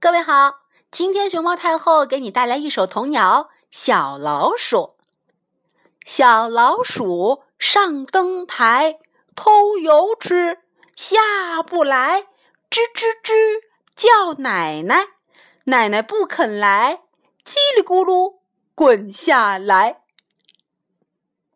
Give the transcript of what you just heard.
各位好今天熊猫太后给你带来一首童谣小老鼠小老鼠上灯台偷油吃下不来吱吱吱叫奶奶奶奶不肯来叽里咕噜滚下来。